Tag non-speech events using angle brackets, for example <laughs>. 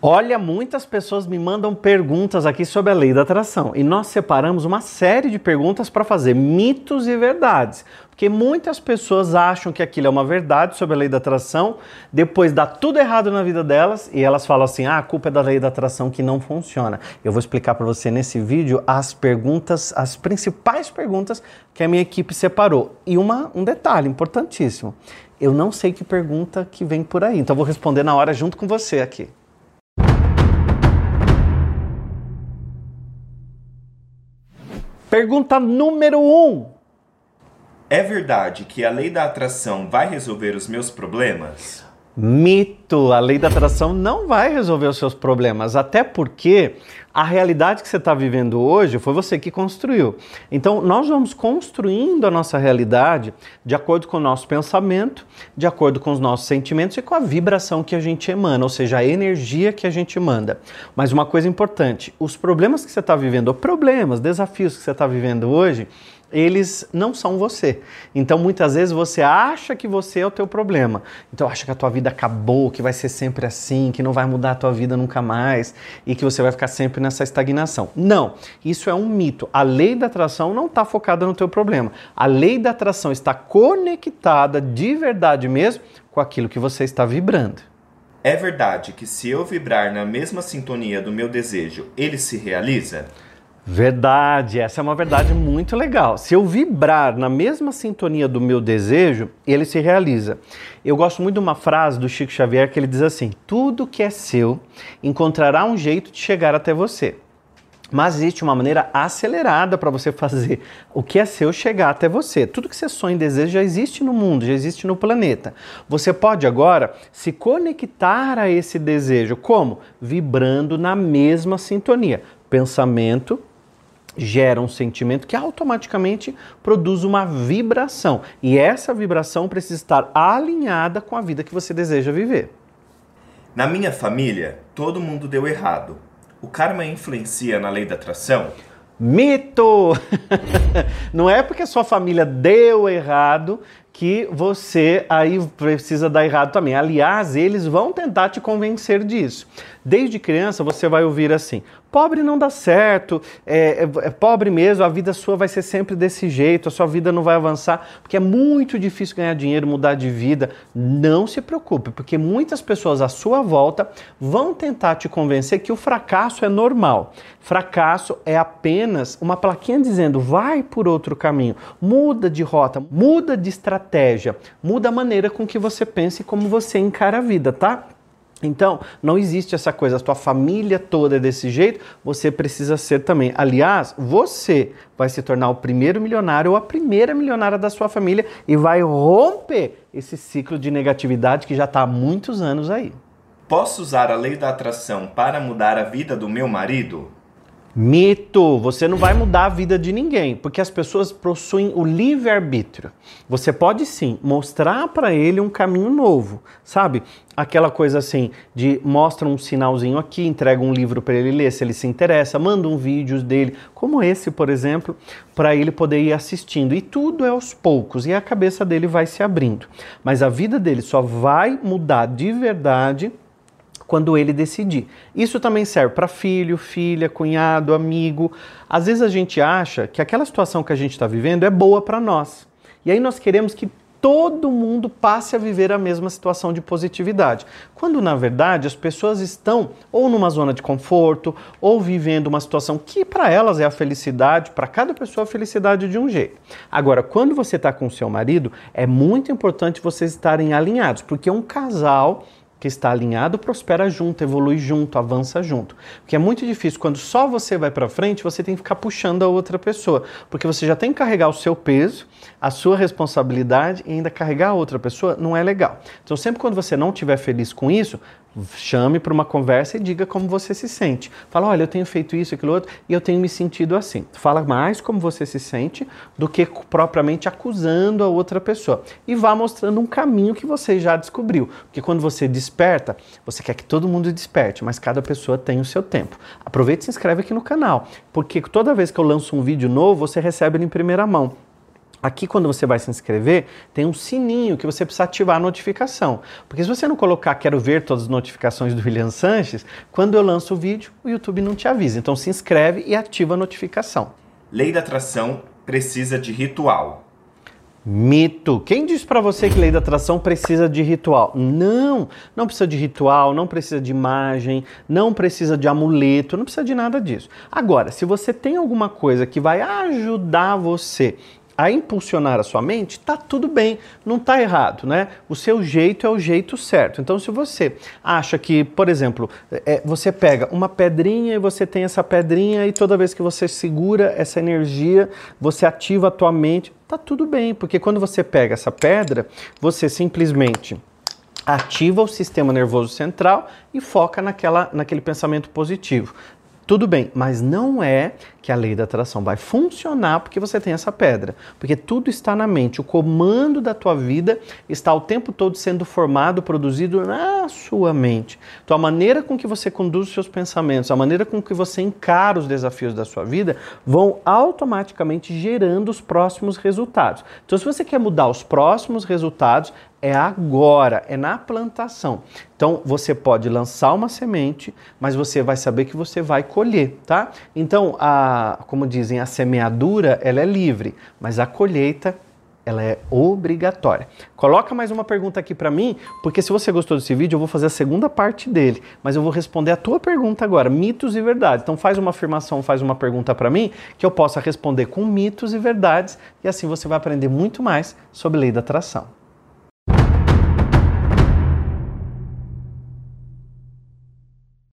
Olha, muitas pessoas me mandam perguntas aqui sobre a lei da atração e nós separamos uma série de perguntas para fazer mitos e verdades. Porque muitas pessoas acham que aquilo é uma verdade sobre a lei da atração, depois dá tudo errado na vida delas e elas falam assim: ah, a culpa é da lei da atração que não funciona. Eu vou explicar para você nesse vídeo as perguntas, as principais perguntas que a minha equipe separou. E uma, um detalhe importantíssimo: eu não sei que pergunta que vem por aí, então eu vou responder na hora junto com você aqui. Pergunta número 1. Um. É verdade que a lei da atração vai resolver os meus problemas? Mito! A lei da atração não vai resolver os seus problemas, até porque a realidade que você está vivendo hoje foi você que construiu. Então, nós vamos construindo a nossa realidade de acordo com o nosso pensamento, de acordo com os nossos sentimentos e com a vibração que a gente emana, ou seja, a energia que a gente manda. Mas uma coisa importante: os problemas que você está vivendo, ou problemas, desafios que você está vivendo hoje, eles não são você. Então muitas vezes você acha que você é o teu problema. Então acha que a tua vida acabou, que vai ser sempre assim, que não vai mudar a tua vida nunca mais e que você vai ficar sempre nessa estagnação. Não, isso é um mito. A lei da atração não está focada no teu problema. A lei da atração está conectada de verdade mesmo com aquilo que você está vibrando. É verdade que se eu vibrar na mesma sintonia do meu desejo, ele se realiza? Verdade, essa é uma verdade muito legal. Se eu vibrar na mesma sintonia do meu desejo, ele se realiza. Eu gosto muito de uma frase do Chico Xavier que ele diz assim: Tudo que é seu encontrará um jeito de chegar até você. Mas existe uma maneira acelerada para você fazer o que é seu chegar até você. Tudo que você sonha e deseja já existe no mundo, já existe no planeta. Você pode agora se conectar a esse desejo. Como? Vibrando na mesma sintonia. Pensamento, gera um sentimento que automaticamente produz uma vibração. E essa vibração precisa estar alinhada com a vida que você deseja viver. Na minha família, todo mundo deu errado. O karma influencia na lei da atração? Mito! <laughs> Não é porque a sua família deu errado que você aí precisa dar errado também. Aliás, eles vão tentar te convencer disso. Desde criança você vai ouvir assim: pobre não dá certo, é, é, é, pobre mesmo, a vida sua vai ser sempre desse jeito, a sua vida não vai avançar, porque é muito difícil ganhar dinheiro, mudar de vida. Não se preocupe, porque muitas pessoas à sua volta vão tentar te convencer que o fracasso é normal. Fracasso é apenas uma plaquinha dizendo vai por outro caminho, muda de rota, muda de estratégia, muda a maneira com que você pensa e como você encara a vida, tá? Então, não existe essa coisa, a tua família toda é desse jeito, você precisa ser também. Aliás, você vai se tornar o primeiro milionário ou a primeira milionária da sua família e vai romper esse ciclo de negatividade que já está há muitos anos aí. Posso usar a lei da atração para mudar a vida do meu marido? Mito! Você não vai mudar a vida de ninguém, porque as pessoas possuem o livre-arbítrio. Você pode sim mostrar para ele um caminho novo, sabe? Aquela coisa assim de mostra um sinalzinho aqui, entrega um livro para ele ler se ele se interessa, manda um vídeo dele, como esse, por exemplo, para ele poder ir assistindo. E tudo é aos poucos e a cabeça dele vai se abrindo. Mas a vida dele só vai mudar de verdade quando ele decidir. Isso também serve para filho, filha, cunhado, amigo. Às vezes a gente acha que aquela situação que a gente está vivendo é boa para nós. E aí nós queremos que todo mundo passe a viver a mesma situação de positividade. Quando na verdade as pessoas estão ou numa zona de conforto ou vivendo uma situação que para elas é a felicidade, para cada pessoa a felicidade de um jeito. Agora, quando você está com o seu marido, é muito importante vocês estarem alinhados, porque um casal que está alinhado prospera junto, evolui junto, avança junto. Porque é muito difícil quando só você vai para frente, você tem que ficar puxando a outra pessoa, porque você já tem que carregar o seu peso, a sua responsabilidade e ainda carregar a outra pessoa não é legal. Então sempre quando você não estiver feliz com isso, chame para uma conversa e diga como você se sente. Fala, olha, eu tenho feito isso, aquilo outro, e eu tenho me sentido assim. Fala mais como você se sente do que propriamente acusando a outra pessoa. E vá mostrando um caminho que você já descobriu. Porque quando você desperta, você quer que todo mundo desperte, mas cada pessoa tem o seu tempo. Aproveite e se inscreve aqui no canal, porque toda vez que eu lanço um vídeo novo, você recebe ele em primeira mão. Aqui, quando você vai se inscrever, tem um sininho que você precisa ativar a notificação. Porque se você não colocar quero ver todas as notificações do William Sanches, quando eu lanço o vídeo, o YouTube não te avisa. Então se inscreve e ativa a notificação. Lei da atração precisa de ritual. Mito. Quem disse para você que lei da atração precisa de ritual? Não, não precisa de ritual, não precisa de imagem, não precisa de amuleto, não precisa de nada disso. Agora, se você tem alguma coisa que vai ajudar você a impulsionar a sua mente, tá tudo bem, não tá errado, né? O seu jeito é o jeito certo. Então, se você acha que, por exemplo, é, você pega uma pedrinha e você tem essa pedrinha e toda vez que você segura essa energia, você ativa a tua mente, tá tudo bem, porque quando você pega essa pedra, você simplesmente ativa o sistema nervoso central e foca naquela, naquele pensamento positivo. Tudo bem, mas não é que a lei da atração vai funcionar porque você tem essa pedra. Porque tudo está na mente. O comando da tua vida está o tempo todo sendo formado, produzido na sua mente. Então, a maneira com que você conduz os seus pensamentos, a maneira com que você encara os desafios da sua vida, vão automaticamente gerando os próximos resultados. Então, se você quer mudar os próximos resultados, é agora, é na plantação. Então você pode lançar uma semente, mas você vai saber que você vai colher, tá? Então, a, como dizem, a semeadura ela é livre, mas a colheita ela é obrigatória. Coloca mais uma pergunta aqui para mim, porque se você gostou desse vídeo, eu vou fazer a segunda parte dele, mas eu vou responder a tua pergunta agora, mitos e verdades. Então faz uma afirmação, faz uma pergunta para mim, que eu possa responder com mitos e verdades, e assim você vai aprender muito mais sobre lei da atração.